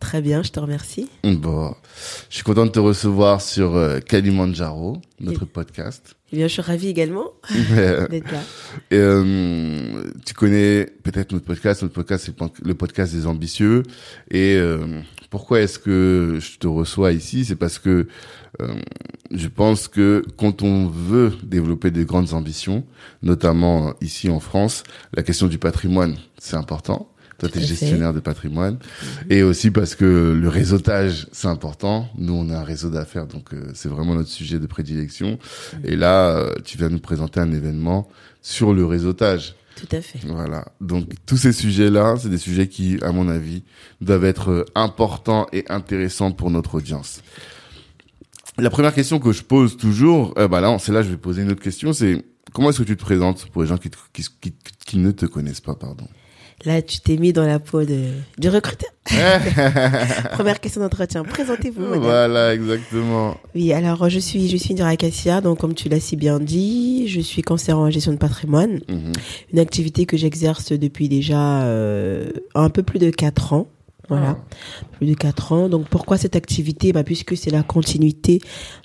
Très bien, je te remercie. Bon, je suis content de te recevoir sur euh, Kalimandjaro, notre podcast. Eh bien, je suis ravie également d'être là. Et, euh, tu connais peut-être notre podcast. Notre podcast, c'est le podcast des ambitieux. Et euh, pourquoi est-ce que je te reçois ici? C'est parce que euh, je pense que quand on veut développer de grandes ambitions, notamment ici en France, la question du patrimoine, c'est important. Toi, tu es gestionnaire de patrimoine. Mhm. Et aussi parce que le réseautage, c'est important. Nous, on a un réseau d'affaires, donc euh, c'est vraiment notre sujet de prédilection. Mhm. Et là, euh, tu viens nous présenter un événement sur le réseautage. Tout à fait. Voilà. Donc tous ces sujets-là, c'est des sujets qui, à mon avis, doivent être euh, importants et intéressants pour notre audience. La première question que je pose toujours, euh, bah là, c'est là je vais poser une autre question, c'est comment est-ce que tu te présentes pour les gens qui, qui, qui, qui ne te connaissent pas, pardon? Là, tu t'es mis dans la peau de, du recruteur. Première question d'entretien. Présentez-vous. Voilà, exactement. Oui, alors je suis, je suis Indira Cassia, donc comme tu l'as si bien dit, je suis conseillère en gestion de patrimoine, mhm. une activité que j'exerce depuis déjà euh, un peu plus de quatre ans. Voilà, plus de quatre ans. Donc pourquoi cette activité? Bah, Puisque c'est la continuité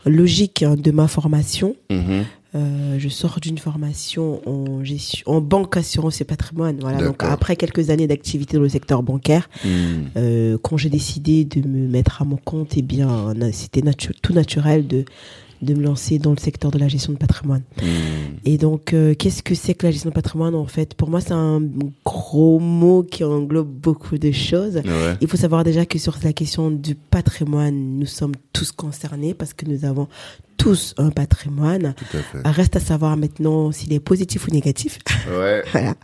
logique hein, de ma formation. Mhm. Euh, je sors d'une formation en gestion, en banque, assurance et patrimoine. Voilà. Donc après quelques années d'activité dans le secteur bancaire, hmm. euh, quand j'ai décidé de me mettre à mon compte, eh bien, c'était tout naturel de de me lancer dans le secteur de la gestion de patrimoine. Hmm. Et donc, euh, qu'est-ce que c'est que la gestion de patrimoine en fait? Pour moi, c'est un gros mot qui englobe beaucoup de choses. Il faut savoir déjà que sur la question du patrimoine, nous sommes tous concernés parce que nous avons tous un patrimoine. Reste à savoir maintenant s'il est positif ou négatif. Ouais. voilà.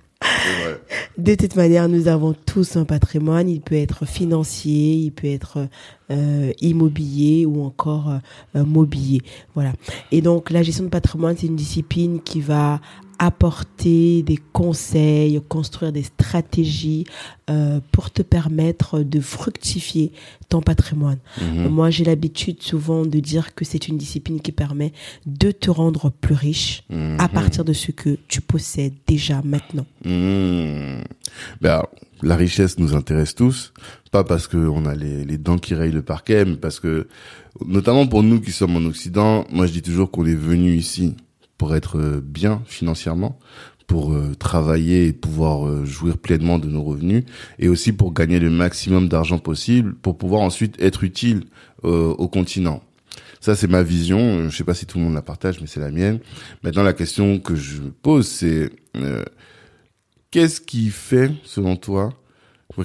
De toute manière, nous avons tous un patrimoine. Il peut être financier, il peut être euh, immobilier ou encore euh, mobilier. Voilà. Et donc, la gestion de patrimoine, c'est une discipline qui va apporter des conseils, construire des stratégies euh, pour te permettre de fructifier ton patrimoine. Mhm. Moi, j'ai l'habitude souvent de dire que c'est une discipline qui permet de te rendre plus riche à mhm. partir de ce que tu possèdes déjà maintenant. Mhm. Ben, la richesse nous intéresse tous, pas parce qu'on a les, les dents qui rayent le parquet, mais parce que, notamment pour nous qui sommes en Occident, moi je dis toujours qu'on est venu ici pour être euh, bien financièrement, pour euh, travailler et pouvoir euh, jouir pleinement de nos revenus, et aussi pour gagner le maximum d'argent possible, pour pouvoir ensuite être utile au continent. Ça, c'est ma vision. Je sais pas si tout le monde la partage, mais c'est la mienne. Maintenant, la question que je pose, c'est qu'est-ce qui fait, selon toi,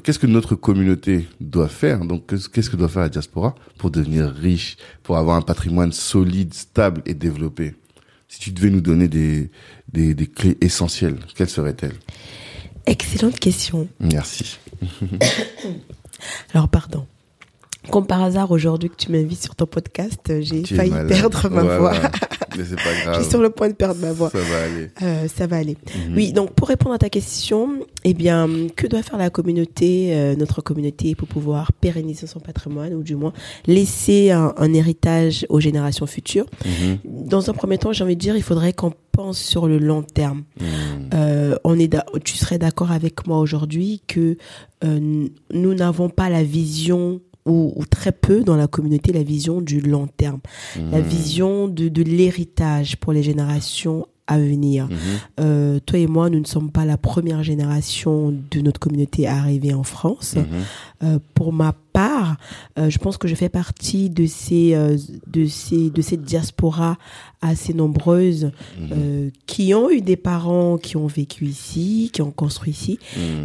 qu'est-ce que notre communauté doit faire Donc, qu'est-ce que doit faire la diaspora pour devenir riche, pour avoir un patrimoine solide, stable et développé? Si tu devais nous donner des, des, des clés essentielles, quelles seraient-elles? Excellente question. Merci. Alors, pardon. Comme par hasard, aujourd'hui que tu m'invites sur ton podcast, j'ai failli perdre ma voix. Mais c'est pas grave. Je suis sur le point de perdre ma voix. Ça va aller. Euh, ça va aller. Mhm. Oui, donc pour répondre à ta question, eh bien, que doit faire la communauté, euh, notre communauté, pour pouvoir pérenniser son patrimoine ou du moins laisser un, héritage aux générations futures? Mhm. Dans un premier temps, j'ai envie de dire, il faudrait qu'on pense sur le long terme. Hmm. Euh, on est, tu serais d'accord avec moi aujourd'hui que nous n'avons pas la vision ou, ou très peu dans la communauté la vision du long terme, la vision de, de l'héritage pour les générations à venir. Euh, toi et moi, nous ne sommes pas la première génération de notre communauté à arriver en France. Euh, pour ma part, euh, je pense que je fais partie de ces, euh, de ces, de cette diaspora assez nombreuses euh, qui ont eu des parents qui ont vécu ici, qui ont construit ici,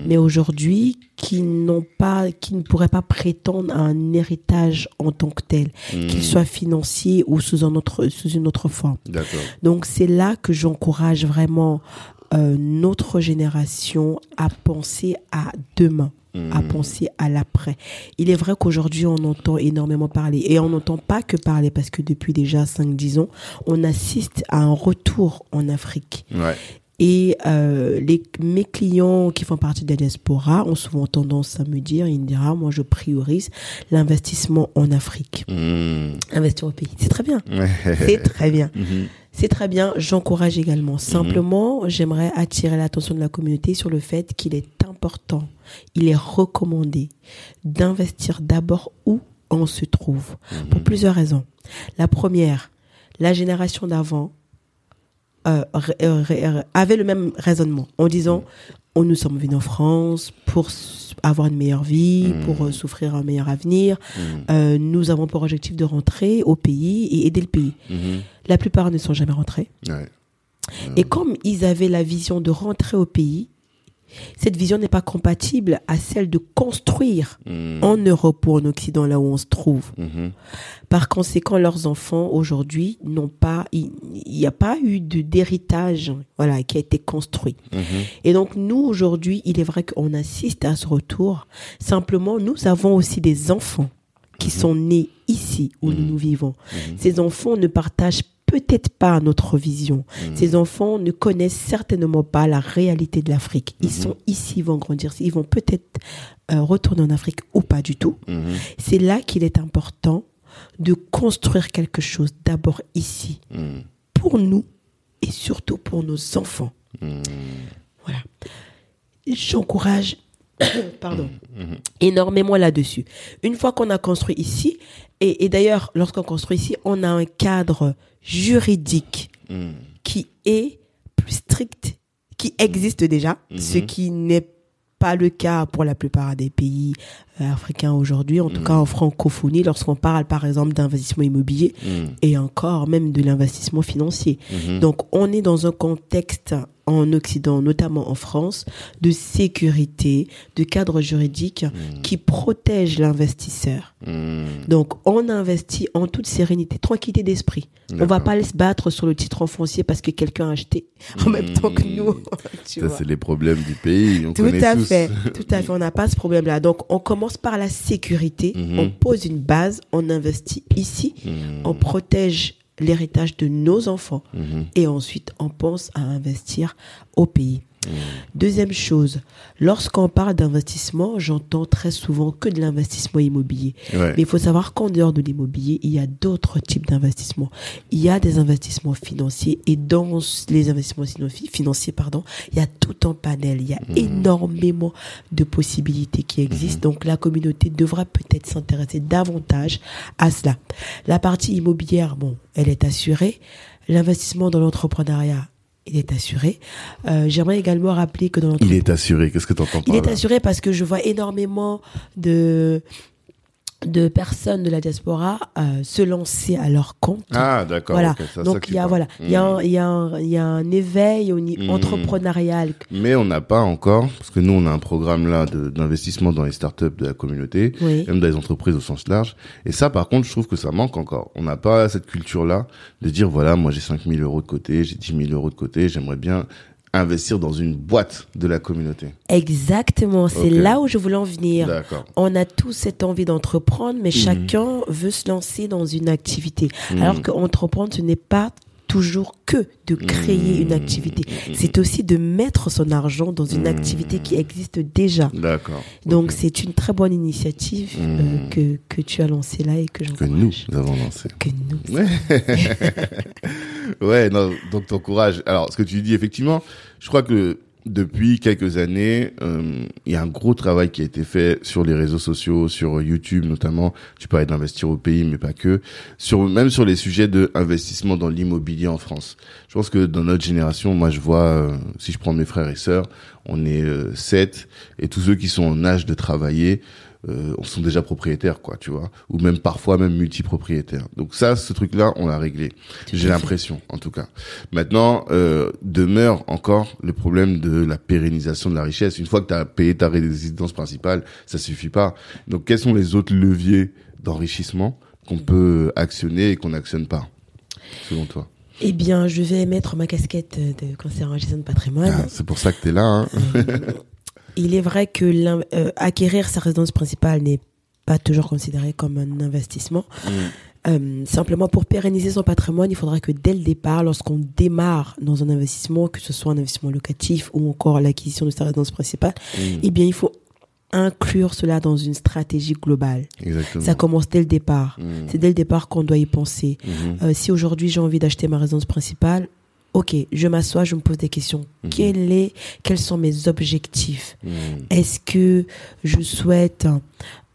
mais aujourd'hui qui n'ont pas, qui ne pourraient pas prétendre à un héritage en tant que tel, qu'il soit financier ou sous un autre, sous une autre forme. Donc c'est là que j'encourage vraiment euh, notre génération à penser à demain, à penser à l'après. Il est vrai qu'aujourd'hui on entend énormément parler et on n'entend pas que parler parce que depuis déjà 5-10 ans, on assiste à un retour en Afrique. Ouais. Et euh, les, mes clients qui font partie de la diaspora ont souvent tendance à me dire, Indira, moi je priorise l'investissement en Afrique. Hmm. Investir au pays, c'est très bien. C'est très bien. Mhm. C'est très bien, j'encourage également. Simplement, j'aimerais attirer l'attention de la communauté sur le fait qu'il est important, il est recommandé d'investir d'abord où on se trouve, pour plusieurs raisons. La première, la génération d'avant euh, euh, euh, avait le même raisonnement en disant on nous sommes venus en France pour avoir une meilleure vie, pour euh, souffrir un meilleur avenir. Euh, nous avons pour objectif de rentrer au pays et aider le pays. Mhm. La plupart ne sont jamais rentrés. Ouais. Et comme ils avaient la vision de rentrer au pays, cette vision n'est pas compatible à celle de construire Mhm. en Europe ou en Occident, là où on se trouve. Mhm. Par conséquent, leurs enfants aujourd'hui n'ont pas, il n'y a pas eu d'héritage, voilà, qui a été construit. Mhm. Et donc nous aujourd'hui, il est vrai qu'on assiste à ce retour. Simplement, nous avons aussi des enfants qui sont nés ici où nous nous vivons. Ces enfants ne partagent peut-être pas notre vision. Ces enfants ne connaissent certainement pas la réalité de l'Afrique. Ils sont ici, ils vont grandir, ils vont peut-être euh, retourner en Afrique ou pas du tout. Mhm. C'est là qu'il est important de construire quelque chose d'abord ici, pour nous et surtout pour nos enfants. Voilà. J'encourage pardon, énormément là-dessus. Une fois qu'on a construit ici, et, et d'ailleurs, lorsqu'on construit ici, on a un cadre juridique Mhm. qui est plus strict, qui existe déjà, ce qui n'est pas le cas pour la plupart des pays euh, africains aujourd'hui, en tout cas en francophonie, lorsqu'on parle par exemple d'investissement immobilier Mhm. et encore même de l'investissement financier. Mhm. Donc on est dans un contexte en Occident, notamment en France, de sécurité, de cadre juridique qui protège l'investisseur. Mhm. Donc on investit en toute sérénité, tranquillité d'esprit. On va D'accord. pas se battre sur le titre en foncier parce que quelqu'un a acheté en même temps que nous. tu Ça, c'est les problèmes du pays. On Tout à tous. fait, tout à fait. On n'a pas ce problème-là. Donc, on commence par la sécurité. Mhm. On pose une base, on investit ici, on protège l'héritage de nos enfants Mhm. et ensuite on pense à investir au pays. Deuxième chose, lorsqu'on parle d'investissement, j'entends très souvent que de l'investissement immobilier. Ouais. Mais il faut savoir qu'en dehors de l'immobilier, il y a d'autres types d'investissements. Il y a des investissements financiers et dans les investissements finan- financiers, pardon, il y a tout un panel. Il y a énormément de possibilités qui existent. Donc la communauté devra peut-être s'intéresser davantage à cela. La partie immobilière, bon, elle est assurée. L'investissement dans l'entrepreneuriat, il est assuré. Euh, J'aimerais également rappeler que dans Il l'entrepreneuriat, est assuré. Qu'est-ce que tu entends par il est là? assuré parce que je vois énormément de de personnes de la diaspora euh, se lancer à leur compte. Ah, d'accord. voilà. ça Donc il y a voilà, il y a un, il y a un, il y a un éveil au niveau Mhm. entrepreneurial. Mais on n'a pas encore, parce que nous, on a un programme là d'investissement dans les startups de la communauté, Oui. même dans les entreprises au sens large. Et ça, par contre, je trouve que ça manque encore. On n'a pas cette culture-là de dire, voilà, moi j'ai 5000 euros de côté, j'ai 10 000 euros de côté, j'aimerais bien investir dans une boîte de la communauté. Exactement, c'est là où je voulais en venir. On a tous cette envie d'entreprendre, mais chacun veut se lancer dans une activité. Alors que entreprendre, ce n'est pas toujours que de créer une activité. C'est aussi de mettre son argent dans une activité qui existe déjà. D'accord. Donc c'est une très bonne initiative euh, que, que tu as lancée là et que que nous avons lancé. Que nous. Ouais. ouais, non, donc t'encourages. Alors, ce que tu dis, effectivement, je crois que depuis quelques années, euh, il y a un gros travail qui a été fait sur les réseaux sociaux, sur YouTube notamment. Tu parlais d'investir au pays, mais pas que. Sur même sur les sujets de investissement dans l'immobilier en France. Je pense que dans notre génération, moi, je vois, euh, si je prends mes frères et sœurs, on est euh, sept, et tous ceux qui sont en âge de travailler, euh, on sont déjà propriétaires, quoi, tu vois, ou même parfois même multipropriétaires. Donc ça, ce truc-là, on l'a réglé. J'ai l'impression, en tout cas. Maintenant, euh, demeure encore le problème de la pérennisation de la richesse. Une fois que tu as payé ta résidence principale, ça suffit pas. Donc, quels sont les autres leviers d'enrichissement qu'on peut actionner et qu'on n'actionne pas, selon toi? Eh bien, je vais mettre ma casquette de conseiller en gestion de patrimoine. Ah, C'est pour ça que tu es là. Hein Il est vrai que euh, acquérir sa résidence principale n'est pas toujours considéré comme un investissement. Euh, simplement, pour pérenniser son patrimoine, il faudra que dès le départ, lorsqu'on démarre dans un investissement, que ce soit un investissement locatif ou encore l'acquisition de sa résidence principale, eh bien, il faut inclure cela dans une stratégie globale. Exactement. Ça commence dès le départ. C'est dès le départ qu'on doit y penser. Mhm. Euh, si aujourd'hui j'ai envie d'acheter ma résidence principale, ok, je m'assois, je me pose des questions. Quel est, quels sont mes objectifs Mhm. Est-ce que je souhaite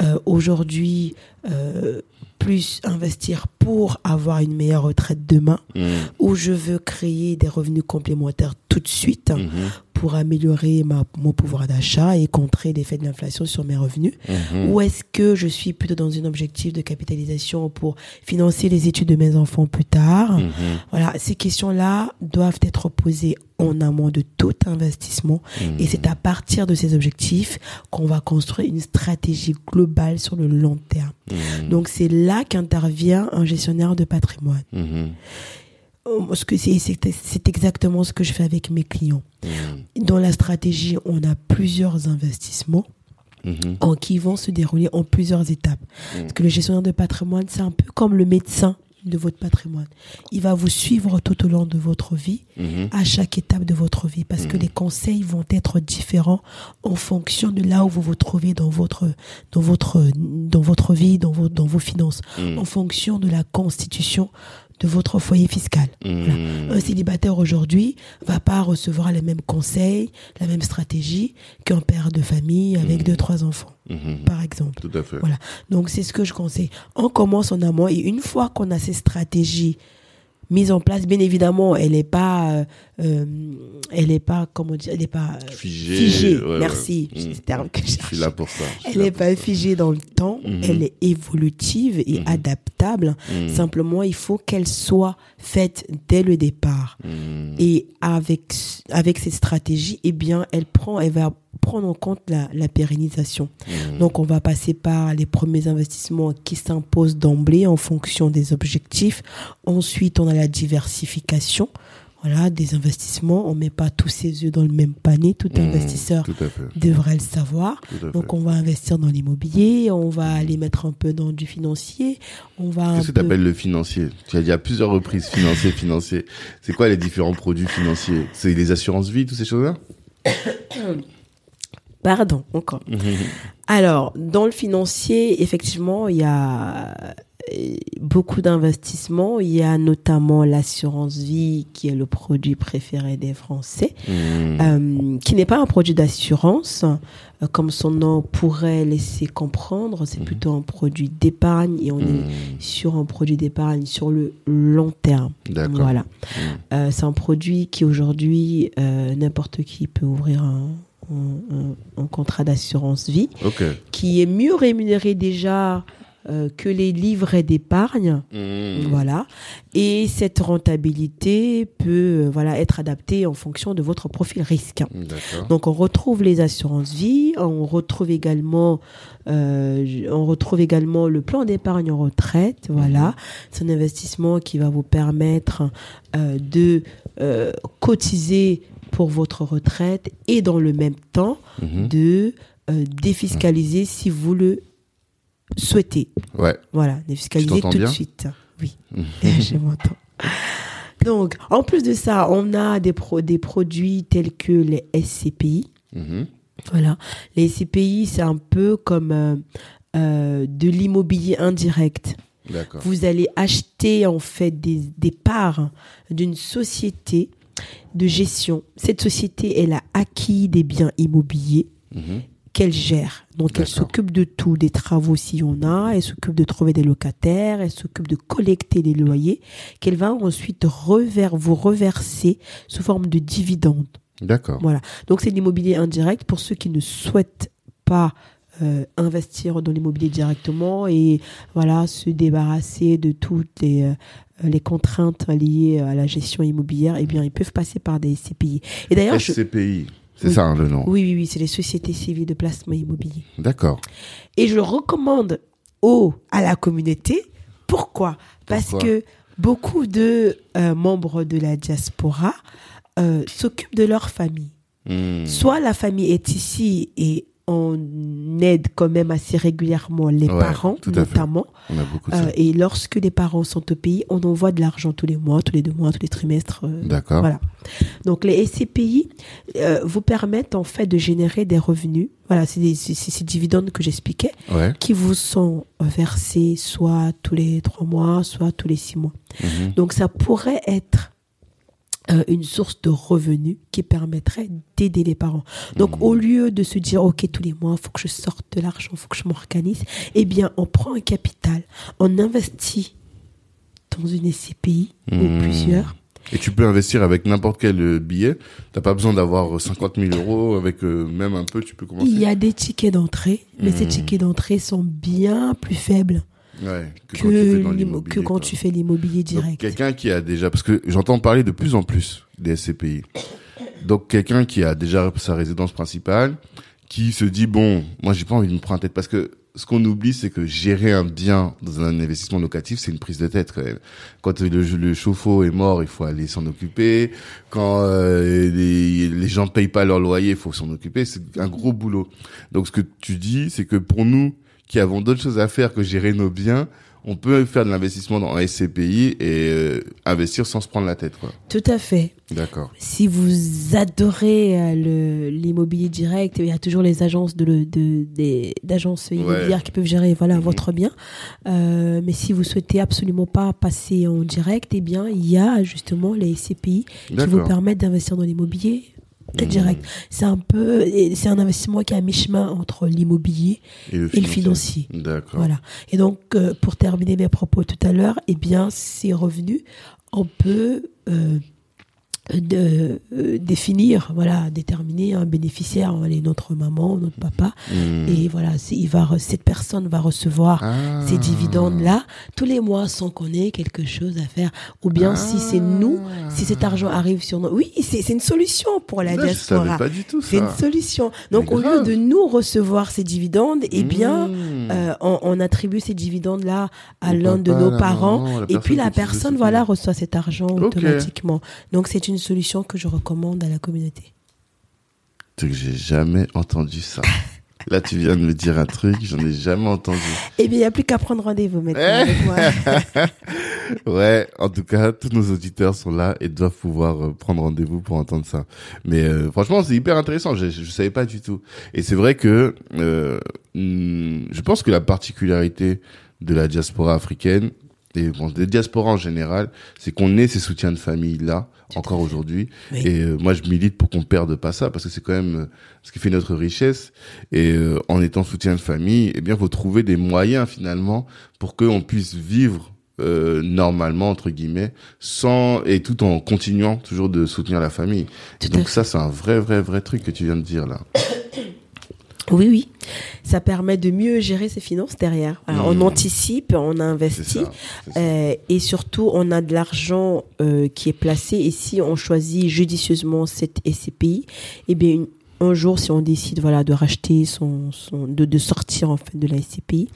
euh, aujourd'hui euh, plus investir pour avoir une meilleure retraite demain Mhm. ou je veux créer des revenus complémentaires tout de suite Mhm. pour améliorer ma, mon pouvoir d'achat et contrer l'effet de l'inflation sur mes revenus Mhm. Ou est-ce que je suis plutôt dans un objectif de capitalisation pour financer les études de mes enfants plus tard? Mhm. Voilà, ces questions-là doivent être posées en amont de tout investissement. Mhm. Et c'est à partir de ces objectifs qu'on va construire une stratégie globale sur le long terme. Donc c'est là qu'intervient un gestionnaire de patrimoine. Mhm. Ce que c'est, exactement ce que je fais avec mes clients. Mhm. Dans la stratégie, on a plusieurs investissements Mhm. en qui vont se dérouler en plusieurs étapes. Parce que le gestionnaire de patrimoine, c'est un peu comme le médecin de votre patrimoine. Il va vous suivre tout au long de votre vie, Mhm. à chaque étape de votre vie, parce que les conseils vont être différents en fonction de là où vous vous trouvez dans votre dans votre dans votre vie, dans vos dans vos finances, en fonction de la constitution de votre foyer fiscal. Voilà. Mhm. Un célibataire aujourd'hui va pas recevoir les mêmes conseils, la même stratégie qu'un père de famille avec deux trois enfants, Mhm. par exemple. Tout à fait. Voilà. Donc c'est ce que je conseille. On commence en amont et une fois qu'on a ces stratégies mises en place, bien évidemment, elle n'est pas, euh, elle est pas, comment dire, elle n'est pas euh, Figée, figée. ouais, ouais. Merci. Mm. Terme que je suis là pour ça. Elle n'est pas figée dans le temps, Mhm. elle est évolutive et adaptable. Mhm. Simplement, il faut qu'elle soit faite dès le départ. Et avec, avec cette stratégie, eh bien, elle prend, elle va prendre en compte la, la pérennisation. Donc, on va passer par les premiers investissements qui s'imposent d'emblée en fonction des objectifs. Ensuite, on a la diversification. Voilà, des investissements. On met pas tous ses œufs dans le même panier. Tout Mhm. investisseur Tout devrait le savoir. Donc, on va investir dans l'immobilier, on va aller mettre un peu dans du financier, on va Qu'est-ce que peu... tu appelles le financier? Tu as dit à plusieurs reprises financier, financier. C'est quoi les différents produits financiers? C'est les assurances vie, toutes ces choses-là? Pardon, encore. Alors, dans le financier, effectivement, il y a beaucoup d'investissements. Il y a notamment l'assurance vie, qui est le produit préféré des Français, Mhm. euh, qui n'est pas un produit d'assurance, euh, comme son nom pourrait laisser comprendre. C'est plutôt un produit d'épargne et on est Mhm. sur un produit d'épargne sur le long terme. Voilà. Euh, c'est un produit qui aujourd'hui, n'importe qui peut ouvrir un, un- un- un contrat d'assurance vie, qui est mieux rémunéré déjà euh, que les livrets d'épargne. Mhm. Voilà. Et cette rentabilité peut euh, voilà, être adaptée en fonction de votre profil risque. Donc on retrouve les assurances vie, on retrouve également, euh, on retrouve également le plan d'épargne en retraite. Voilà, c'est un investissement qui va vous permettre de cotiser pour votre retraite et dans le même temps Mhm. de défiscaliser si vous le souhaitez. Ouais. Voilà, défiscaliser tout de suite. Oui, je m'entends. Donc, en plus de ça, on a des, pro des produits tels que les SCPI. Mhm. Voilà. Les SCPI, c'est un peu comme euh, euh, de l'immobilier indirect. D'accord. Vous allez acheter en fait des, des parts d'une société de gestion. Cette société, elle a acquis des biens immobiliers Mhm. Qu'elle gère. Donc elle s'occupe de tout, des travaux s'il y en a, elle s'occupe de trouver des locataires, elle s'occupe de collecter les loyers, qu'elle va ensuite vous reverser sous forme de dividendes. D'accord. Voilà. Donc c'est de l'immobilier indirect pour ceux qui ne souhaitent pas euh, investir dans l'immobilier directement et voilà se débarrasser de toutes les, euh, les contraintes liées à la gestion immobilière. Eh bien, ils peuvent passer par des CPI. Et d'ailleurs, je- SCPI, c'est Oui. ça hein, le nom. oui, oui, oui, c'est les sociétés civiles de placement immobilier. D'accord. Et je le recommande au, à la communauté. Pourquoi? Parce Pourquoi? que beaucoup de euh, membres de la diaspora euh, s'occupent de leur famille. Hmm. Soit la famille est ici et on aide quand même assez régulièrement les Ouais, parents, notamment. On a beaucoup de Euh, et lorsque les parents sont au pays, on envoie de l'argent tous les mois, tous les deux mois, tous les trimestres. euh, D'accord. voilà. Donc les SCPI euh, vous permettent en fait de générer des revenus. Voilà, c'est des- c'est- c'est ces dividendes que j'expliquais Ouais. qui vous sont versés soit tous les trois mois, soit tous les six mois. Mhm. Donc ça pourrait être euh, une source de revenus qui permettrait d'aider les parents. Donc au lieu de se dire ok tous les mois faut que je sorte de l'argent, faut que je m'organise, eh bien on prend un capital, on investit dans une SCPI ou Mhm. plusieurs. Et tu peux investir avec n'importe quel euh, billet. T'as pas besoin d'avoir 50 000 euros. Avec euh, même un peu, tu peux commencer. Il y a des tickets d'entrée, mais ces Mhm. tickets d'entrée sont bien plus faibles Ouais, que, que, quand tu fais l'immobilier, direct. quelqu'un qui a déjà, parce que j'entends parler de plus en plus des SCPI. Donc quelqu'un qui a déjà sa résidence principale, qui se dit bon, moi j'ai pas envie de me prendre la tête parce que ce qu'on oublie, c'est que gérer un bien dans un investissement locatif, c'est une prise de tête quand même. Quand le, le chauffe-eau est mort, il faut aller s'en occuper. Quand euh, les, les gens payent pas leur loyer, il faut s'en occuper. C'est un gros boulot. Donc ce que tu dis, c'est que pour nous qui avons d'autres choses à faire que gérer nos biens, on peut faire de l'investissement dans un SCPI et euh, investir sans se prendre la tête. Quoi. Tout à fait. D'accord. Si vous adorez euh, l'immobilier direct, il y a toujours les agences de, de- des d'agences immobilières qui peuvent gérer voilà Mhm. votre bien. Euh, mais si vous souhaitez absolument pas passer en direct, eh bien il y a justement les SCPI qui vous permettent d'investir dans l'immobilier Mhm. direct. C'est un peu, c'est un investissement qui est à mi-chemin entre l'immobilier Et le et le financier. D'accord. Voilà. Et donc, euh, pour terminer mes propos tout à l'heure, eh bien, ces revenus, on peut euh, de, euh, définir, voilà, déterminer un bénéficiaire, allez, notre maman, notre papa, Hmm. et voilà, il va, re- cette personne va recevoir Ah. ces dividendes-là tous les mois sans qu'on ait quelque chose à faire. Ou bien si c'est nous, si cet argent arrive sur nous. Oui, c'est c'est une solution pour la diaspora. savais pas du tout C'est une solution. Donc, au lieu de nous recevoir ces dividendes, eh bien, Hmm. euh, on, on attribue ces dividendes-là à l'un de nos parents, maman, et puis la personne, voilà, reçoit cet argent automatiquement. Donc, c'est une solution que je recommande à la communauté. Que j'ai jamais entendu ça. Là, tu viens de me dire un truc, j'en ai jamais entendu. Eh bien, il n'y a plus qu'à prendre rendez-vous maintenant Eh avec moi. Ouais, en tout cas, tous nos auditeurs sont là et doivent pouvoir euh, prendre rendez-vous pour entendre ça. Mais euh, franchement, c'est hyper intéressant. Je, je savais pas du tout. Et c'est vrai que euh, hmm, je pense que la particularité de la diaspora africaine et bon, des diasporas en général, c'est qu'on ait ces soutiens de famille là encore aujourd'hui. Oui. Et euh, moi, je milite pour qu'on perde pas ça parce que c'est quand même euh, ce qui fait notre richesse. Et euh, en étant soutien de famille, eh bien, faut trouver des moyens finalement pour qu'on puisse vivre euh, normalement entre guillemets sans et tout en continuant toujours de soutenir la famille. Tout donc ça, c'est un vrai, vrai, vrai truc que tu viens de dire là. Oui, oui. Ça permet de mieux gérer ses finances derrière. Alors, Mmh. On anticipe, on investit. ça. Euh, et surtout, on a de l'argent euh, qui est placé. Et si on choisit judicieusement cette SCPI, eh bien, une- un jour, si on décide voilà de racheter son, son de, de sortir en fait de la SCPI,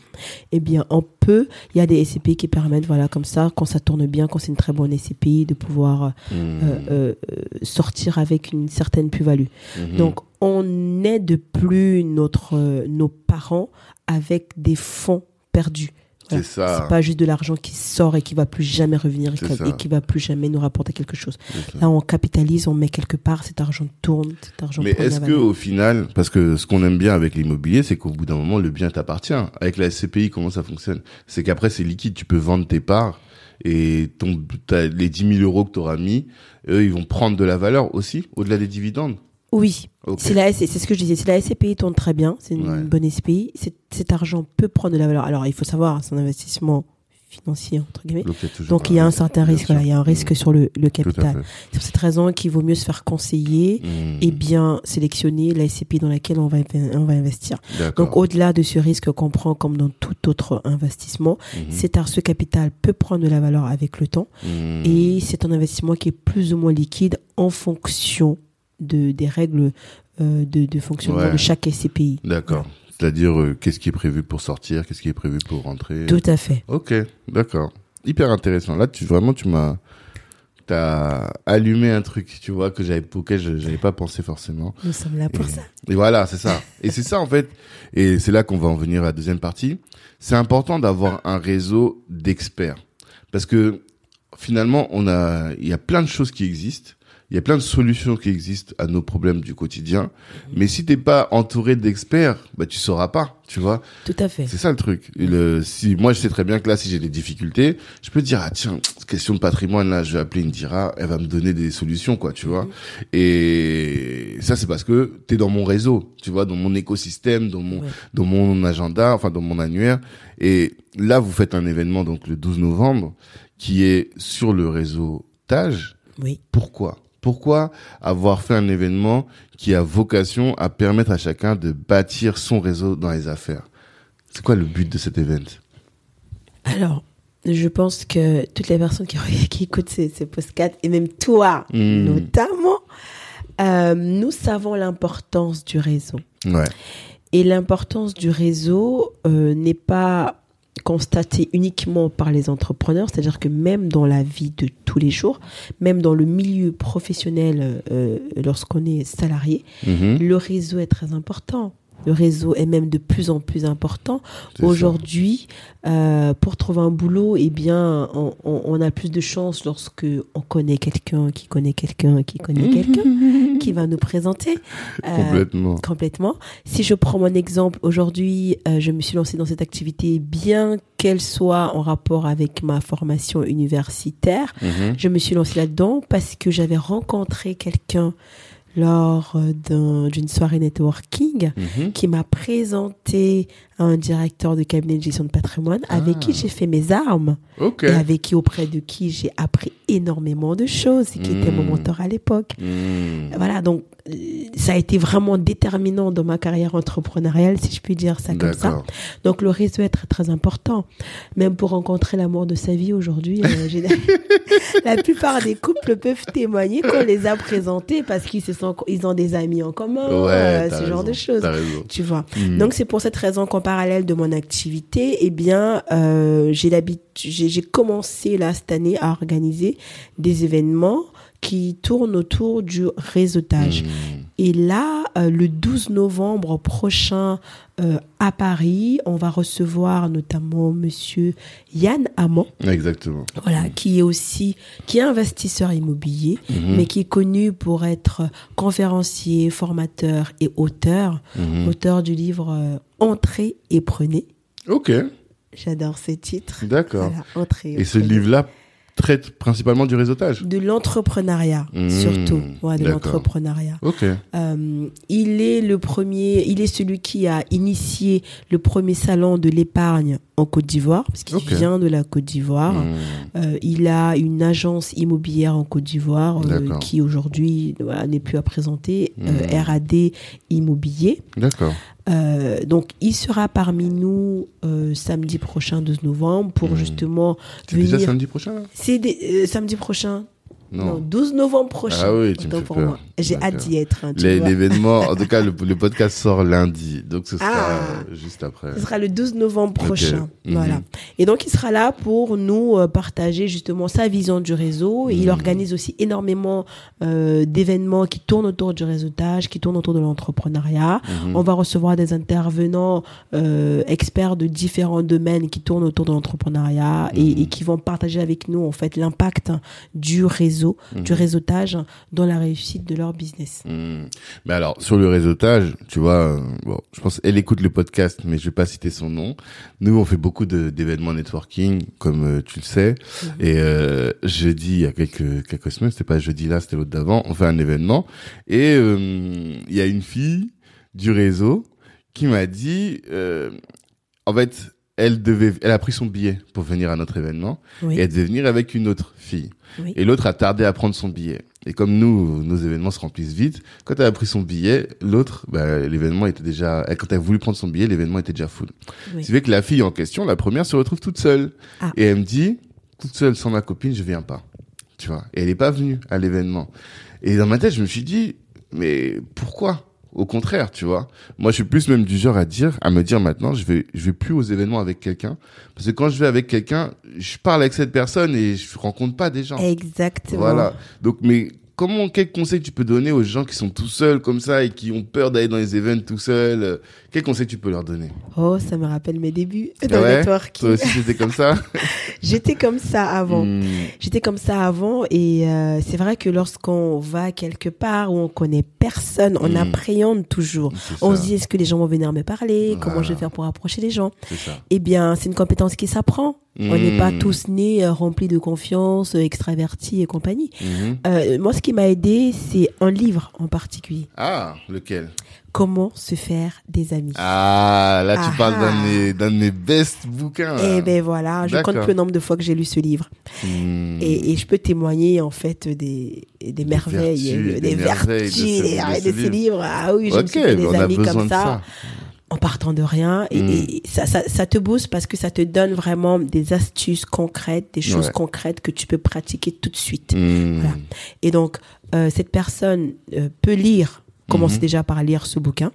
eh bien, on peut. Il y a des SCPI qui permettent voilà comme ça, quand ça tourne bien, quand c'est une très bonne SCPI, de pouvoir Mmh. euh, euh, euh, sortir avec une certaine plus-value. Mhm. Donc, on n'aide plus notre, nos parents avec des fonds perdus. C'est ça. C'est pas juste de l'argent qui sort et qui va plus jamais revenir et qui- ça. et qui va plus jamais nous rapporter quelque chose. Là, on capitalise, on met quelque part, cet argent tourne, cet argent Mais est-ce que au final, parce que ce qu'on aime bien avec l'immobilier, c'est qu'au bout d'un moment, le bien t'appartient. Avec la SCPI, comment ça fonctionne? C'est qu'après, c'est liquide. Tu peux vendre tes parts et ton, les 10 000 euros que tu auras mis, eux, ils vont prendre de la valeur aussi, au-delà des dividendes. Oui, Ok. c'est la S- c'est ce que je disais. Si la SCPI tourne très bien, c'est une Ouais. bonne SCPI, cet argent peut prendre de la valeur. Alors, il faut savoir, c'est un investissement financier, entre guillemets. Donc, il y a un certain risque, voilà, il y a un risque Mmh. sur le, le capital. C'est pour cette raison qu'il vaut mieux se faire conseiller Mmh. et bien sélectionner la SCPI dans laquelle on va, on va investir. Donc, au-delà de ce risque qu'on prend comme dans tout autre investissement, cet ar- ce capital peut prendre de la valeur avec le temps Mmh. et c'est un investissement qui est plus ou moins liquide en fonction de, des règles euh, de, de fonctionnement Ouais. de chaque SCPI. D'accord. C'est-à-dire, euh, qu'est-ce qui est prévu pour sortir, qu'est-ce qui est prévu pour rentrer? Tout à fait. Ok, d'accord. Hyper intéressant. Là, tu vraiment, tu m'as, t'as allumé un truc, tu vois, que j'avais, auquel je j'avais pas pensé forcément. Nous sommes là pour Et- ça. Et voilà, c'est ça. Et c'est ça en fait. Et c'est là qu'on va en venir à la deuxième partie. C'est important d'avoir un réseau d'experts parce que finalement, on a, il y a plein de choses qui existent. Il y a plein de solutions qui existent à nos problèmes du quotidien. Mais si t'es pas entouré d'experts, bah tu sauras pas, tu vois. Tout à fait. C'est ça le truc. Et Le, si moi je sais très bien que là si j'ai des difficultés, je peux dire ah tiens question de patrimoine là je vais appeler Indira, elle va me donner des solutions quoi tu vois. Et ça c'est parce que t'es dans mon réseau, tu vois, dans mon écosystème, dans mon Ouais. dans mon agenda, enfin dans mon annuaire. Et là vous faites un événement donc le 12 novembre qui est sur le réseau Tage. Oui. Pourquoi? Pourquoi avoir fait un événement qui a vocation à permettre à chacun de bâtir son réseau dans les affaires? C'est quoi le but de cet événement Alors, je pense que toutes les personnes qui, qui écoutent ces, ces podcasts, et même toi Hmm. notamment, euh, nous savons l'importance du réseau. Ouais. Et l'importance du réseau euh, n'est pas constatée uniquement par les entrepreneurs, c'est-à-dire que même dans la vie de tous les jours, même dans le milieu professionnel, euh, lorsqu'on est salarié, Mhm. le réseau est très important. Le réseau est même de plus en plus important. Aujourd'hui, euh, pour trouver un boulot, eh bien, on, on- on a plus de chance lorsque on connaît quelqu'un qui connaît quelqu'un qui connaît quelqu'un qui va nous présenter. Euh, Complètement. Complètement. Si je prends mon exemple, aujourd'hui, euh, je me suis lancée dans cette activité, bien qu'elle soit en rapport avec ma formation universitaire. Mhm. Je me suis lancée là-dedans parce que j'avais rencontré quelqu'un lors euh, d'un- d'une soirée networking Mhm. qui m'a présenté un directeur de cabinet de gestion de patrimoine avec Ah. qui j'ai fait mes armes et avec qui auprès de qui j'ai appris énormément de choses et qui était mon Mm. mentor à l'époque. Mhm. Voilà, donc ça a été vraiment déterminant dans ma carrière entrepreneuriale, si je puis dire ça comme ça. Donc le réseau est très très important. Même pour rencontrer l'amour de sa vie aujourd'hui, euh, la plupart des couples peuvent témoigner qu'on les a présentés parce qu'ils se sont, ils ont des amis en commun, Ouais, euh, ce genre de choses. Tu vois. Mhm. Donc c'est pour cette raison qu'en parallèle de mon activité, eh bien, euh, j'ai l'habitude, j'ai commencé là cette année à organiser des événements qui tournent autour du réseautage. Mhm. Et là, euh, le 12 novembre prochain euh, à Paris, on va recevoir notamment Monsieur Yann Amand, Exactement. voilà, qui est aussi qui est investisseur immobilier, Mhm. mais qui est connu pour être conférencier, formateur et auteur, Mhm. auteur du livre euh, Entrez et prenez. Ok. J'adore ce titre. D'accord. Voilà, Et ce livre-là traite principalement du réseautage. de l'entrepreneuriat Mmh, surtout, ouais, de l'entrepreneuriat. Ok. Euh, il est le premier, il est celui qui a initié le premier salon de l'épargne en Côte d'Ivoire, parce qu'il vient de la Côte d'Ivoire. Mhm. Euh, il a une agence immobilière en Côte d'Ivoire euh, qui aujourd'hui voilà, n'est plus à présenter, euh, Mhm. RAD Immobilier. D'accord. Euh, donc il sera parmi nous euh, samedi prochain 12 novembre pour Mhm. justement C'est déjà venir. samedi prochain C'est euh, samedi prochain. Non, 12 novembre prochain. Ah oui, tu me Autant fais pour peur. moi. J'ai hâte d'y être. hein. L'événement, en tout cas, le, le podcast sort lundi, donc ce sera Ah. juste après. Ce sera le 12 novembre prochain. Mhm. Voilà. Et donc, il sera là pour nous euh, partager justement sa vision du réseau. Et Mhm. il organise aussi énormément euh, d'événements qui tournent autour du réseautage, qui tournent autour de l'entrepreneuriat. Mhm. On va recevoir des intervenants euh, experts de différents domaines qui tournent autour de l'entrepreneuriat et, et qui vont partager avec nous en fait l'impact du réseau, du Mhm. réseautage dans la réussite de leur business. Hmm. Mais alors, sur le réseautage, tu vois, euh, bon, je pense elle écoute le podcast, mais je vais pas citer son nom. Nous, on fait beaucoup d'événements networking, comme euh, tu le sais. Et euh, jeudi, il y a quelques quelques semaines, c'était pas jeudi là, c'était l'autre d'avant, on fait un événement et euh, il y a une fille du réseau qui m'a dit, euh, en fait, elle devait, elle a pris son billet pour venir à notre événement Oui. et elle devait venir avec une autre fille. Oui. Et l'autre a tardé à prendre son billet. Et comme nous, nos événements se remplissent vite, quand elle a pris son billet, l'autre, bah, l'événement était déjà, quand elle a voulu prendre son billet, l'événement était déjà full. Oui. Ce qui fait que la fille en question, la première, se retrouve toute seule. Ah. Et elle me dit, toute seule, sans ma copine, je viens pas. Tu vois. Et elle est pas venue à l'événement. Et dans ma tête, je me suis dit, mais pourquoi? Au contraire, tu vois. Moi, je suis plus même du genre à dire, à me dire maintenant, je vais, je vais plus aux événements avec quelqu'un. Parce que quand je vais avec quelqu'un, je parle avec cette personne et je rencontre pas des gens. Exactement. Voilà. Donc, mais comment, quel conseil tu peux donner aux gens qui sont tout seuls comme ça et qui ont peur d'aller dans les événements tout seuls euh, Quel conseil tu peux leur donner? Oh, ça me rappelle mes débuts dans Ouais, le networking. Toi aussi, c'était comme ça? J'étais comme ça avant. Hmm. J'étais comme ça avant et euh, c'est vrai que lorsqu'on va quelque part où on connaît personne, on Mm. appréhende toujours. On se dit est-ce que les gens vont venir me parler? Comment je vais faire pour approcher les gens? Eh bien, c'est une compétence qui s'apprend. On n'est pas Mm. tous nés euh, remplis de confiance, euh, extravertis et compagnie. Euh, moi, ce qui m'a aidé, c'est un livre en particulier. Ah, lequel? Comment se faire des amis. Ah, là, tu Ah parles d'un ah. de mes, d'un best bouquins. Eh ben voilà, je compte le nombre de fois que j'ai lu ce livre. Hmm. Et, et je peux témoigner en fait des, des merveilles, vertus, des des, de vertus, ce- des de ce de ces livre. livres. Ah oui, je me Ok, suis fait mais des amis comme ça. En partant de rien. Et, Mm. et ça, ça, ça te booste parce que ça te donne vraiment des astuces concrètes, des choses Ouais. concrètes que tu peux pratiquer tout de suite. Voilà. Et donc, euh, cette personne euh, peut lire, commencer Mhm. déjà par lire ce bouquin.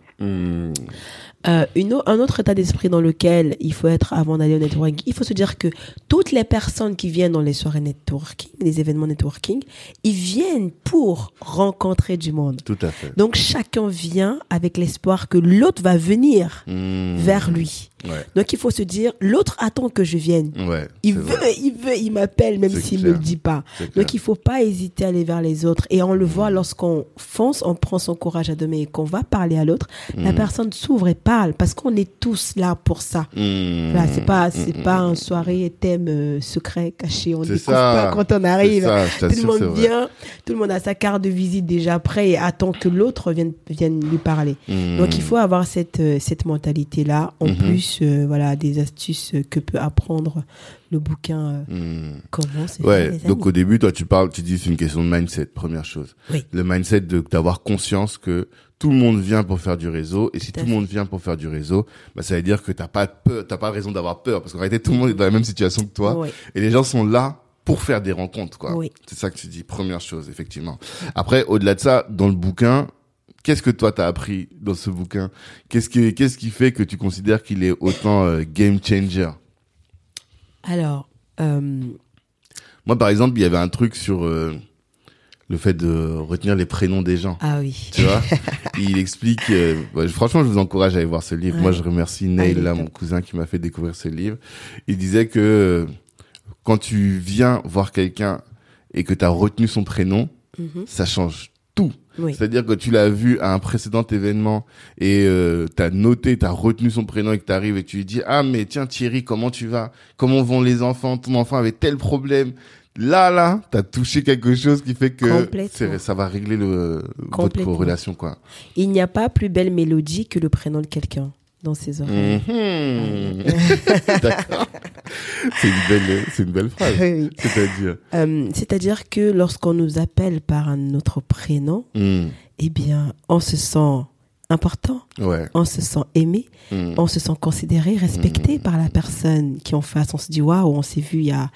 Euh, une un autre état d'esprit dans lequel il faut être avant d'aller au networking, il faut se dire que toutes les personnes qui viennent dans les soirées networking, les événements networking, ils viennent pour rencontrer du monde. Tout à fait. Donc chacun vient avec l'espoir que l'autre va venir Hmm. vers lui. Ouais. Donc il faut se dire, l'autre attend que je vienne. Ouais. Il veut, il veut, il m'appelle même s'il me clair. le dit pas. Donc il faut pas hésiter à aller vers les autres. Et on le voit lorsqu'on fonce, on prend son courage à deux mains et qu'on va parler à l'autre, la Mm. personne s'ouvre et parle parce qu'on est tous là pour ça. Hmm. Voilà, c'est pas, c'est Hmm. pas un soirée thème euh, secret caché. On découvre ça. pas quand on arrive. ça, Tout le monde vient, tout le monde a sa carte de visite déjà prêt et attend que l'autre vienne, vienne lui parler. Hmm. Donc il faut avoir cette euh, cette mentalité là. En Mhm. plus, euh, voilà, des astuces que peut apprendre le bouquin. euh, Hmm. comment Ouais, donc amis. au début, toi, tu parles, tu dis c'est une question de mindset, première chose. Oui. Le mindset de d'avoir conscience que tout le monde vient pour faire du réseau, et si Tout le monde vient pour faire du réseau, bah ça veut dire que t'as pas peur, t'as pas raison d'avoir peur, parce qu'en réalité tout le monde est dans la même situation que toi, Oui. et les gens sont là pour faire des rencontres, quoi. Oui. C'est ça que tu dis, première chose, effectivement. Après, au-delà de ça, dans le bouquin, qu'est-ce que toi t'as appris dans ce bouquin? Qu'est-ce qui, qu'est-ce qui fait que tu considères qu'il est autant euh, game changer? Alors, euh, Moi, par exemple, il y avait un truc sur euh, le fait de retenir les prénoms des gens. ah oui. Tu vois Il explique... euh, franchement, je vous encourage à aller voir ce livre. Moi, je remercie Neil, Allez, là, mon cousin, qui m'a fait découvrir ce livre. Il disait que euh, quand tu viens voir quelqu'un et que tu as retenu son prénom, Mhm. ça change tout. Oui. C'est-à-dire que tu l'as vu à un précédent événement et euh, t'as noté, t'as retenu son prénom et que t'arrives et tu lui dis ah mais tiens Thierry comment tu vas? Comment vont les enfants? Ton enfant avait tel problème. Là là, t'as touché quelque chose qui fait que ça va régler le votre relation quoi. Il n'y a pas plus belle mélodie que le prénom de quelqu'un dans ses oreilles. Mhm. D'accord. C'est une belle, c'est une belle phrase. Oui. C'est-à-dire. Euh, C'est-à-dire que lorsqu'on nous appelle par un autre prénom, Hmm. eh bien, on se sent important. Ouais. On se sent aimé, Mm. on se sent considéré, respecté par la personne qui en face. On se dit waouh, on s'est vu il y a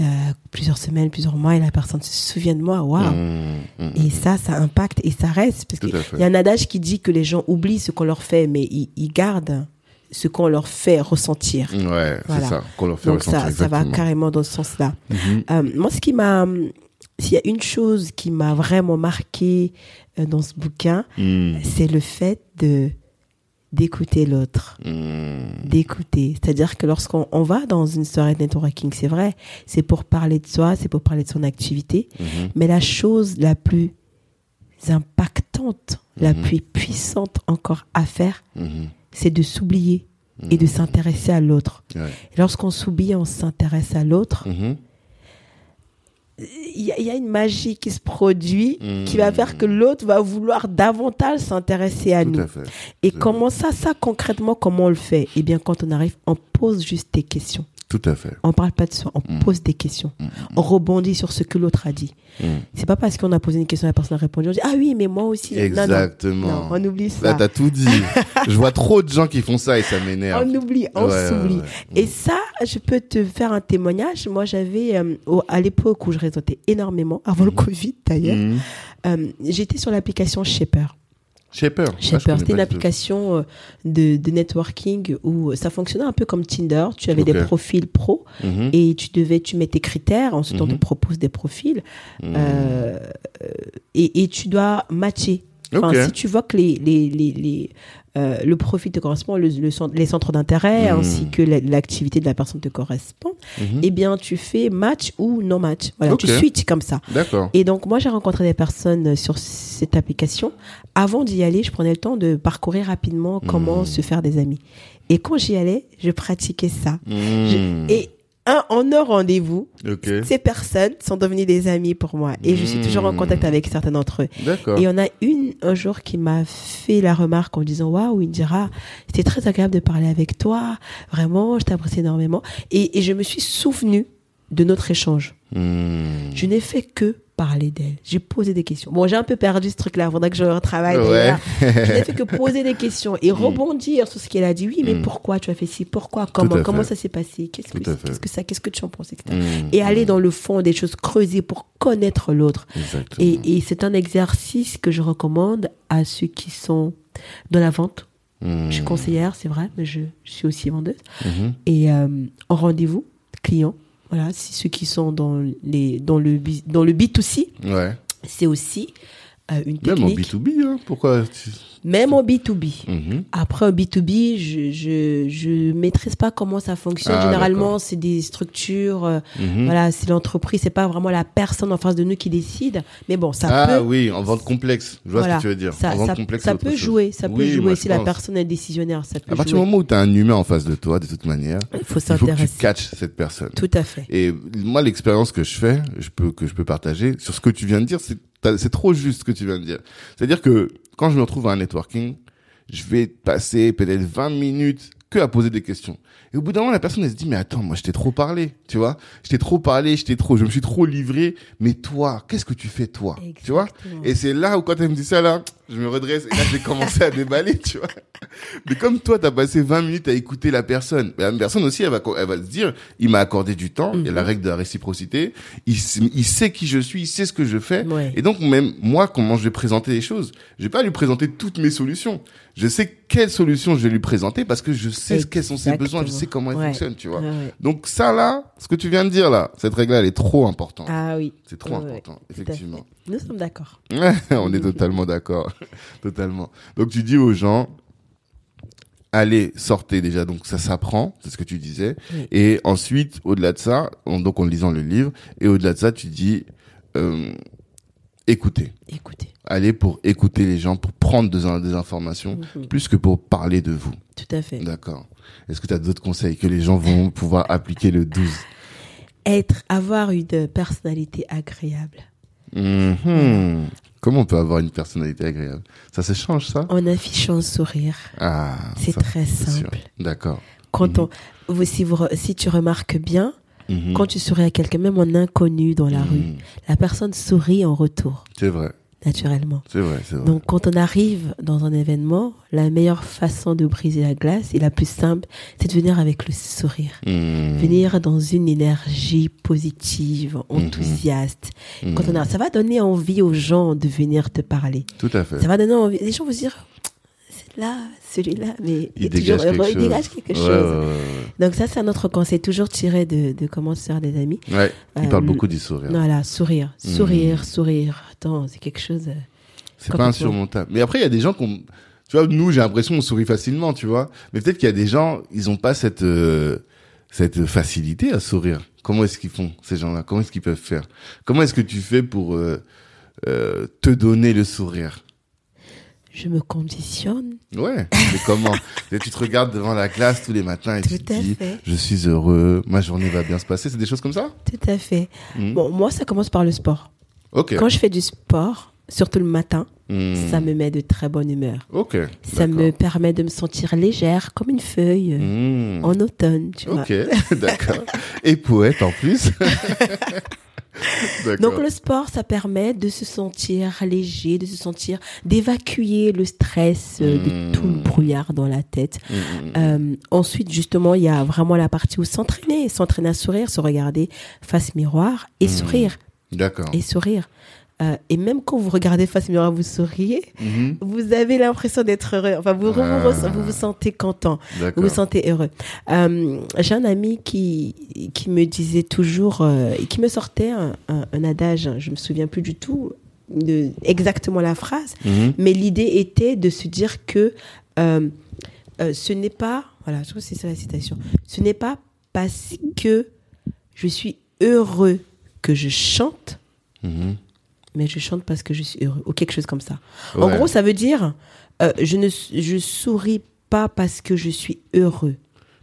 euh, plusieurs semaines, plusieurs mois, et la personne se souvient de moi. Waouh. Mm, mm, Et ça, ça impacte et ça reste. Parce qu'il y a un adage qui dit que les gens oublient ce qu'on leur fait, mais ils, ils gardent ce qu'on leur fait ressentir. Ouais, Voilà. c'est ça qu'on leur fait Donc ressentir. ça, ça va carrément dans ce sens-là. Mhm. Euh, moi, ce qui m'a, s'il y a une chose qui m'a vraiment marqué dans ce bouquin, Mm, c'est le fait de d'écouter l'autre, mm, d'écouter. C'est-à-dire que lorsqu'on on va dans une soirée de networking, c'est vrai, c'est pour parler de soi, c'est pour parler de son activité, mhm. mais la chose la plus impactante, la plus puissante encore à faire, c'est de s'oublier et de s'intéresser à l'autre. Ouais. Lorsqu'on s'oublie, on s'intéresse à l'autre. Il y, y a une magie qui se produit qui va faire que l'autre va vouloir davantage s'intéresser à Tout nous. à fait. Et comment ça, ça concrètement, comment on le fait? Eh bien, quand on arrive, on pose juste des questions. Tout à fait. On parle pas de soi, on Mhm. pose des questions. Mhm. On rebondit sur ce que l'autre a dit. C'est pas parce qu'on a posé une question, la personne a répondu, on dit ah oui, mais moi aussi. Non, non. Exactement. Non, on oublie Là, ça. t'as tout dit. Je vois trop de gens qui font ça et ça m'énerve. On oublie, on Ouais, s'oublie. ouais. Et ça, je peux te faire un témoignage. Moi, j'avais, euh, à l'époque où je réseautais énormément, avant le Covid d'ailleurs, euh, j'étais sur l'application Shaper. Shaper. Shaper, c'était une application euh, de, de networking où ça fonctionnait un peu comme Tinder. Tu avais des profils pro Mhm. et tu devais, tu mets tes critères. Ensuite, on te Mhm. propose des profils Mhm. euh, euh, et, et tu dois matcher. Enfin. Si tu vois que les, les, les, les, euh, le profil te correspond, le, le les centres d'intérêt Mhm. ainsi que la- l'activité de la personne te correspond, Mhm. eh bien, tu fais match ou non match. Voilà, tu switches comme ça. D'accord. Et donc, moi, j'ai rencontré des personnes sur cette application. Avant d'y aller, je prenais le temps de parcourir rapidement comment Mhm. se faire des amis. Et quand j'y allais, je pratiquais ça. Je- et un, en un rendez-vous, ces personnes sont devenues des amis pour moi. Et je suis toujours en contact avec certains d'entre eux. D'accord. Et il y en a une un jour qui m'a fait la remarque en disant Waouh, Indira, c'était très agréable de parler avec toi. Vraiment, je t'apprécie énormément. Et, et je me suis souvenu de notre échange. Mhm. Je n'ai fait que parler d'elle. J'ai posé des questions. Bon, j'ai un peu perdu ce truc-là. Il faudra que je retravaille. Ouais. je n'ai fait que poser des questions et rebondir sur ce qu'elle a dit. Oui, mais Mm. pourquoi tu as fait ci? Pourquoi? Comment? Comment ça s'est passé? Qu'est-ce que qu'est-ce ça Qu'est-ce que tu en penses etc. Mhm. Et aller dans le fond des choses, creuser pour connaître l'autre. Et, et c'est un exercice que je recommande à ceux qui sont dans la vente. Je suis conseillère, c'est vrai, mais je, je suis aussi vendeuse. Mhm. Et euh, en rendez-vous client, voilà, si ceux qui sont dans les dans le dans le B2C, Ouais. c'est aussi euh, une Même en technique. B2B, hein. Pourquoi. Même en B2B. Mhm. Après, en B2B, je, je, je maîtrise pas comment ça fonctionne. Ah, Généralement, c'est des structures, euh, Mhm. voilà, c'est l'entreprise, c'est pas vraiment la personne en face de nous qui décide. Mais bon, ça ah peut. oui, en vente complexe. Je vois voilà, ce que tu veux dire. Ça, en vente ça, complexe, peut jouer, ça peut jouer si la personne est décisionnaire, ça peut À partir du moment où tu as un humain en face de toi, de toute manière, Il faut il faut que tu catches cette personne. Tout à fait. Et moi, l'expérience que je fais, je peux, que je peux partager sur ce que tu viens de dire, c'est, c'est trop juste ce que tu viens de dire. C'est-à-dire que quand je me retrouve à un networking, je vais passer peut-être 20 minutes que à poser des questions. Et au bout d'un moment, la personne, elle se dit, mais attends, moi, je t'ai trop parlé, tu vois. Je t'ai trop parlé, je t'ai trop, je me suis trop livré. Mais toi, qu'est-ce que tu fais, toi? Tu vois? Et c'est là où quand elle me dit ça, là, je me redresse et là, j'ai commencé à déballer, tu vois. Mais comme toi, t'as passé 20 minutes à écouter la personne, ben, la personne aussi, elle va, elle va se dire, il m'a accordé du temps, il y a la règle de la réciprocité, il, il sait qui je suis, il sait ce que je fais. Ouais. Et donc, même moi, comment je vais présenter les choses, je vais pas lui présenter toutes mes solutions. Je sais quelles solutions je vais lui présenter parce que je sais quels sont ses besoins, je sais comment Ouais. fonctionne, tu vois. Ouais. Donc ça, là, ce que tu viens de dire, là, cette règle-là, elle est trop importante. Ah oui. C'est trop important, effectivement. Nous sommes d'accord. On est totalement d'accord. totalement. Donc tu dis aux gens, allez, sortez déjà. Donc ça s'apprend, c'est ce que tu disais. Oui. Et ensuite, au-delà de ça, donc en lisant le livre, et au-delà de ça, tu dis, euh, écoutez. Écoutez, Allez pour écouter les gens, pour prendre des, des informations, Mhm. plus que pour parler de vous. tout à fait. D'accord. Est-ce que tu as d'autres conseils que les gens vont pouvoir appliquer le 12 Être, avoir une personnalité agréable. Mhm. Comment on peut avoir une personnalité agréable? Ça se change, ça? En affichant un sourire. Ah, C'est très simple. D'accord. Quand on, vous- si, vous, si tu remarques bien, Mhm. quand tu souris à quelqu'un, même un inconnu dans la Mhm. rue, la personne sourit en retour. C'est vrai. Naturellement. C'est vrai, c'est vrai. Donc, quand on arrive dans un événement, la meilleure façon de briser la glace et la plus simple, c'est de venir avec le sourire. Hmm. Venir dans une énergie positive, enthousiaste. Quand on a, ça va donner envie aux gens de venir te parler. Tout à fait. Ça va donner envie. Les gens vont se dire, là, celui-là, mais Il est dégage toujours quelque heureux, il chose. dégage quelque Ouais, chose. ouais, ouais, Donc ça, c'est un autre conseil, toujours tiré de, de comment se faire des amis. Ouais, il Euh, parle beaucoup du sourire. Voilà, sourire, sourire, sourire. Attends, c'est quelque chose. euh, C'est pas insurmontable. Mais après, il y a des gens qu'on, tu vois, nous, j'ai l'impression qu'on sourit facilement, tu vois. Mais peut-être qu'il y a des gens, ils ont pas cette, euh, cette facilité à sourire. Comment est-ce qu'ils font, ces gens-là? Comment est-ce qu'ils peuvent faire? Comment est-ce que tu fais pour, euh, euh, te donner le sourire? Je me conditionne. Ouais. Mais comment? Et tu te regardes devant la glace tous les matins et tu Tout te à dis, fait. je suis heureux, ma journée va bien se passer. C'est des choses comme ça? Tout à fait. Mhm. Bon, moi, ça commence par le sport. Ok. Quand je fais du sport, surtout le matin, Hmm. ça me met de très bonne humeur. Ok. Ça me permet de me sentir légère comme une feuille euh, Hmm. en automne, tu vois. Ok, d'accord. Et poète en plus. Donc le sport, ça permet de se sentir léger, de se sentir, d'évacuer le stress, euh, de Mm. tout le brouillard dans la tête. Mm, mm, Euh, ensuite, justement, il y a vraiment la partie où s'entraîner, s'entraîner à sourire, se regarder face miroir et sourire, D'accord. et sourire. Euh, et même quand vous regardez face miroir, vous souriez, Mhm. vous avez l'impression d'être heureux. Enfin, vous, vous, Ah. vous, vous vous sentez content. Vous vous sentez heureux. Euh, J'ai un ami qui, qui me disait toujours, euh, et qui me sortait un, un, un adage, je me souviens plus du tout de exactement la phrase, Mhm. mais l'idée était de se dire que euh, ce n'est pas, voilà, je trouve que c'est ça la citation, ce n'est pas parce que je suis heureux que je chante, Mhm. Mais je chante parce que je suis heureux, ou quelque chose comme ça. En gros, ça veut dire, euh, je ne je souris pas parce que je suis heureux.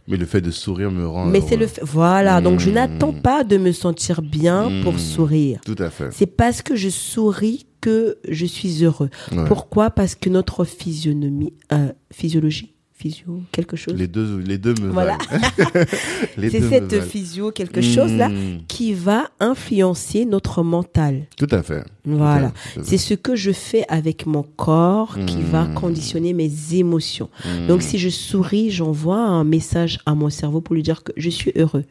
Mais le fait de sourire me rend. Mais c'est le fait. Voilà, donc je Mmh. n'attends pas de me sentir bien Mmh. pour sourire. Tout à fait. C'est parce que je souris que je suis heureux. Ouais. Pourquoi? Parce que notre physionomie, euh, physiologie, physio, quelque chose. Les deux, les deux me Voilà. C'est me cette physio, quelque chose là, Mmh. qui va influencer notre mental. Tout à fait. Voilà. C'est ce que je fais avec mon corps qui va Mmh. conditionner mes émotions. Mmh. Donc si je souris, j'envoie un message à mon cerveau pour lui dire que je suis heureux.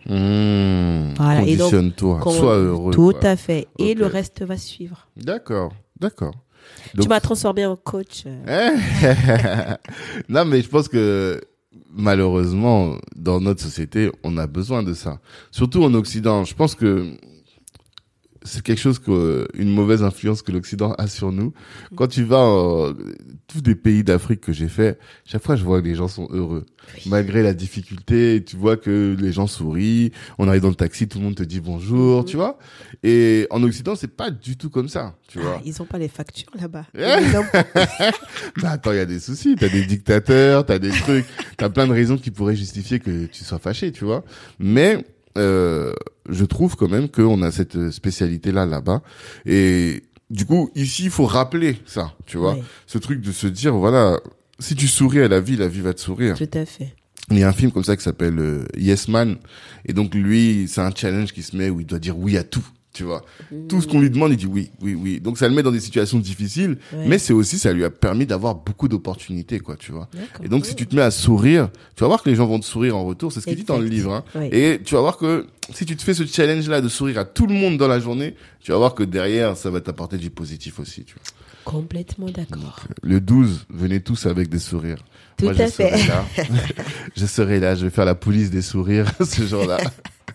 Voilà, Conditionne-toi. Sois heureux. Tout quoi. à fait. Et le reste va suivre. D'accord. D'accord. Tu m'as transformé en coach. euh. non, mais je pense que malheureusement, dans notre société, on a besoin de ça. Surtout en Occident. Je pense que c'est quelque chose que une mauvaise influence que l'Occident a sur nous. Quand tu vas en tous des pays d'Afrique que j'ai fait, chaque fois je vois que les gens sont heureux malgré la difficulté. Tu vois que les gens sourient. On arrive dans le taxi, tout le monde te dit bonjour, Mhm. tu vois. Et en Occident, c'est pas du tout comme ça, tu vois. Ah, ils ont pas les factures là-bas. Bah attends, il y a des soucis, t'as des dictateurs, t'as des trucs, t'as plein de raisons qui pourraient justifier que tu sois fâché, tu vois. Mais euh, je trouve quand même qu'on a cette spécialité-là là-bas. Et du coup, ici, il faut rappeler ça, tu vois. Ce truc de se dire, voilà, si tu souris à la vie, la vie va te sourire. tout à fait. Il y a un film comme ça qui s'appelle euh, Yes Man. Et donc lui, c'est un challenge qui se met où il doit dire oui à tout. Tu vois, tout ce qu'on lui demande, il dit oui, oui, oui. Donc ça le met dans des situations difficiles, Ouais. mais c'est aussi ça lui a permis d'avoir beaucoup d'opportunités, quoi, tu vois. Et donc si tu te mets à sourire, tu vas voir que les gens vont te sourire en retour. C'est ce qu'il dit dans le livre. Hein. Et tu vas voir que si tu te fais ce challenge-là de sourire à tout le monde dans la journée, tu vas voir que derrière, ça va t'apporter du positif aussi. Tu vois. Complètement d'accord. Le 12, venez tous avec des sourires. Tout Moi, je à fait. serai là. je serai là. Je vais faire la police des sourires ce jour-là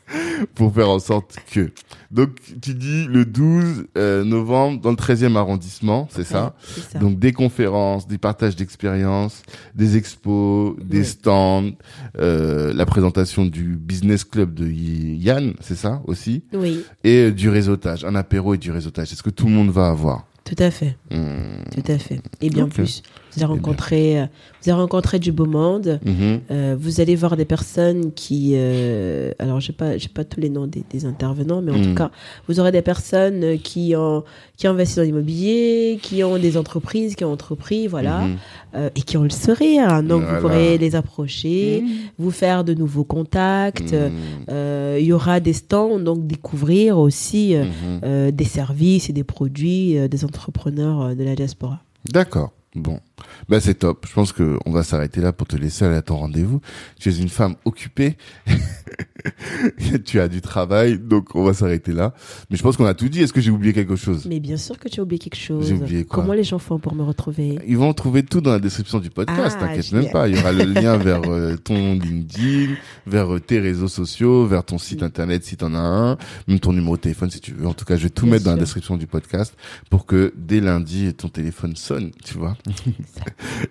pour faire en sorte que. Donc, tu dis le 12 euh, novembre dans le 13e arrondissement, c'est ça ça. Donc des conférences, des partages d'expériences, des expos, des stands, euh, la présentation du business club de Yann, c'est ça aussi, Oui, et euh, du réseautage, un apéro et du réseautage. C'est ce que tout le monde va avoir. tout à fait. Hmm. Tout à fait. Et bien plus. Vous avez rencontré, euh, vous avez rencontré du beau monde. Mhm. Euh, vous allez voir des personnes qui, euh, alors j'ai pas, j'ai pas tous les noms des, des intervenants, mais en Mm. tout cas, vous aurez des personnes qui ont, qui investissent dans l'immobilier, qui ont des entreprises, qui ont entrepris, voilà, Mhm. euh, et qui ont le sourire. Donc Voilà. vous pourrez les approcher, vous faire de nouveaux contacts. Mhm. Euh, Il y aura des stands, donc découvrir aussi euh, Mhm. euh, des services et des produits euh, des entrepreneurs de la diaspora. D'accord. Bon, ben c'est top. Je pense que on va s'arrêter là pour te laisser aller à ton rendez-vous. Tu es une femme occupée, tu as du travail, donc on va s'arrêter là. Mais je pense qu'on a tout dit. Est-ce que j'ai oublié quelque chose? Mais bien sûr que tu as oublié quelque chose. J'ai oublié quoi? Comment les gens font pour me retrouver? Ils vont trouver tout dans la description du podcast. Ah, T'inquiète même pas. Il y aura le lien vers euh, ton LinkedIn, vers euh, tes réseaux sociaux, vers ton site internet si t'en as un, même ton numéro de téléphone si tu veux. En tout cas, je vais tout Bien mettre dans la description du podcast pour que dès lundi ton téléphone sonne, tu vois.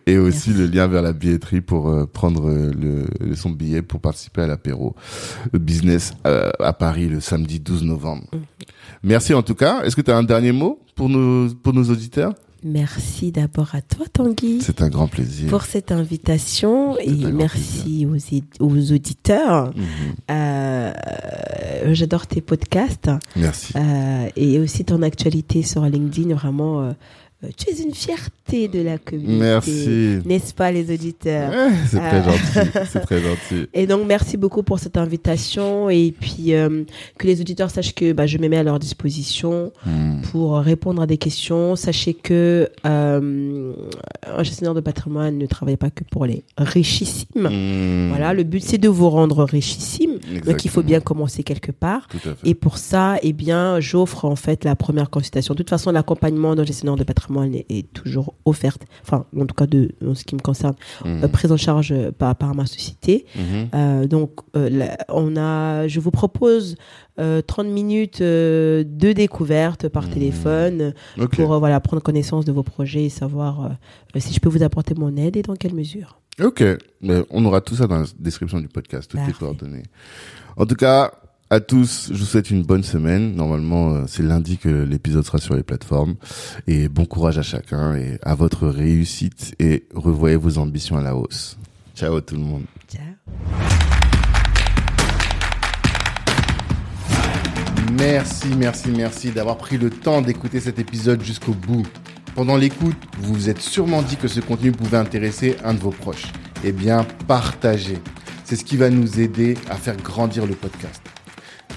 Et aussi Merci. le lien vers la billetterie pour euh, prendre euh, le, son billet pour participer à l'apéro business euh, à Paris le samedi 12 novembre. Mhm. Merci en tout cas. Est-ce que tu as un dernier mot pour nos pour nos auditeurs? Merci d'abord à toi, Tanguy, C'est un grand plaisir. pour cette invitation et merci aux, aux auditeurs. Mhm. Euh, J'adore tes podcasts Merci. euh, et aussi ton actualité sur LinkedIn. Vraiment, euh, tu es une fierté de la communauté. Merci. N'est-ce pas, les auditeurs? Ouais, c'est très gentil. C'est très gentil. Et donc, merci beaucoup pour cette invitation et puis euh, que les auditeurs sachent que bah, je me mets à leur disposition Hmm. pour répondre à des questions. Sachez que euh, un gestionnaire de patrimoine ne travaille pas que pour les richissimes. Hmm. Voilà, le but c'est de vous rendre richissimes. Donc il faut bien commencer quelque part. Tout à fait. Et pour ça, eh bien, j'offre en fait la première consultation. De toute façon, l'accompagnement d'un gestionnaire de patrimoine est, est toujours offerte. Enfin, en tout cas, de, en ce qui me concerne, Hmm. euh, prise en charge euh, par, par ma société. Mhm. Euh, donc, là, on a, je vous propose euh, 30 minutes de découverte par Mhm. téléphone pour voilà prendre connaissance de vos projets et savoir si je peux vous apporter mon aide et dans quelle mesure. Ok. Mais on aura tout ça dans la description du podcast, toutes les coordonnées. En tout cas, à tous, je vous souhaite une bonne semaine. Normalement, euh, c'est lundi que l'épisode sera sur les plateformes. Et bon courage à chacun et à votre réussite et revoyez vos ambitions à la hausse. Ciao tout le monde. Ciao. Merci, merci, merci d'avoir pris le temps d'écouter cet épisode jusqu'au bout. Pendant l'écoute, vous vous êtes sûrement dit que ce contenu pouvait intéresser un de vos proches. Eh bien, partagez. C'est ce qui va nous aider à faire grandir le podcast.